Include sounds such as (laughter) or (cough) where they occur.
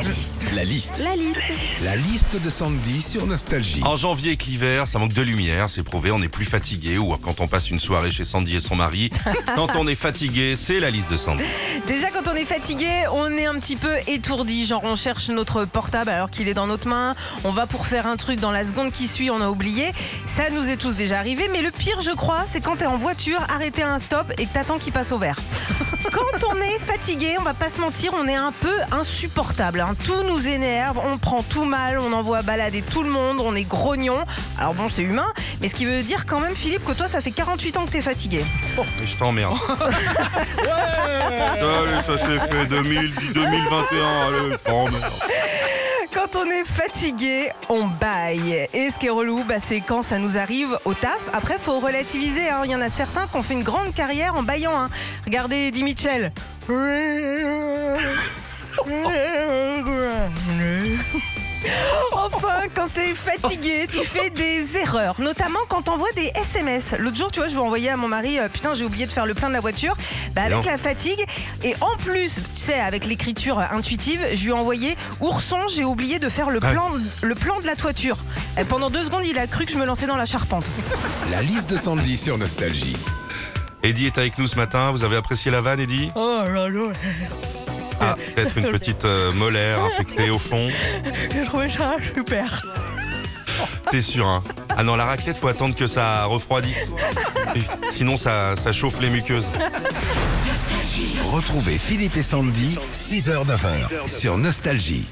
La liste. La liste. La liste. La liste de Sandy sur Nostalgie. En janvier avec l'hiver, ça manque de lumière, c'est prouvé, on est plus fatigué ou quand on passe une soirée chez Sandy et son mari. (laughs) quand on est fatigué, c'est la liste de Sandy. Déjà, quand on est fatigué, on est un petit peu étourdi. Genre, on cherche notre portable alors qu'il est dans notre main. On va pour faire un truc dans la seconde qui suit, on a oublié. Ça nous est tous déjà arrivé. Mais le pire, je crois, c'est quand t'es en voiture, arrêté à un stop et que t'attends qu'il passe au vert. (laughs) Quand on est fatigué, on va pas se mentir, on est un peu insupportable. Hein. Tout nous énerve, on prend tout mal, on envoie balader tout le monde, on est grognon. Alors bon, c'est humain, mais ce qui veut dire quand même, Philippe, que toi, ça fait 48 ans que t'es fatigué. Et je t'emmerde. (laughs) Allez, ça s'est fait 2000, 2021, allez, t'emmerde. Quand on est fatigué, on baille. Et ce qui est relou, bah, c'est quand ça nous arrive au taf. Après, faut relativiser. hein. Il y en a certains qui ont fait une grande carrière en baillant. hein. Regardez Eddie Mitchell. (laughs) Enfin, quand t'es fatigué, tu fais des erreurs, notamment quand t'envoies des SMS. L'autre jour, tu vois, je vais envoyer à mon mari, euh, putain, j'ai oublié de faire le plein de la voiture. Bah, avec la fatigue, et en plus, tu sais, avec l'écriture intuitive, je lui ai envoyé Ourson, j'ai oublié de faire le plan, le plan de la toiture. Et pendant deux secondes, il a cru que je me lançais dans la charpente. La liste de Sandy sur Nostalgie. Eddie est avec nous ce matin, vous avez apprécié la vanne, Eddie? Oh là là, Ah, peut-être une petite euh, molaire infectée au fond. j'ai trouvé ça super. C'est sûr, hein. Ah non, la raclette, faut attendre que ça refroidisse. Sinon, ça, ça chauffe les muqueuses. Retrouvez Philippe et Sandy, 6h-9h sur Nostalgie.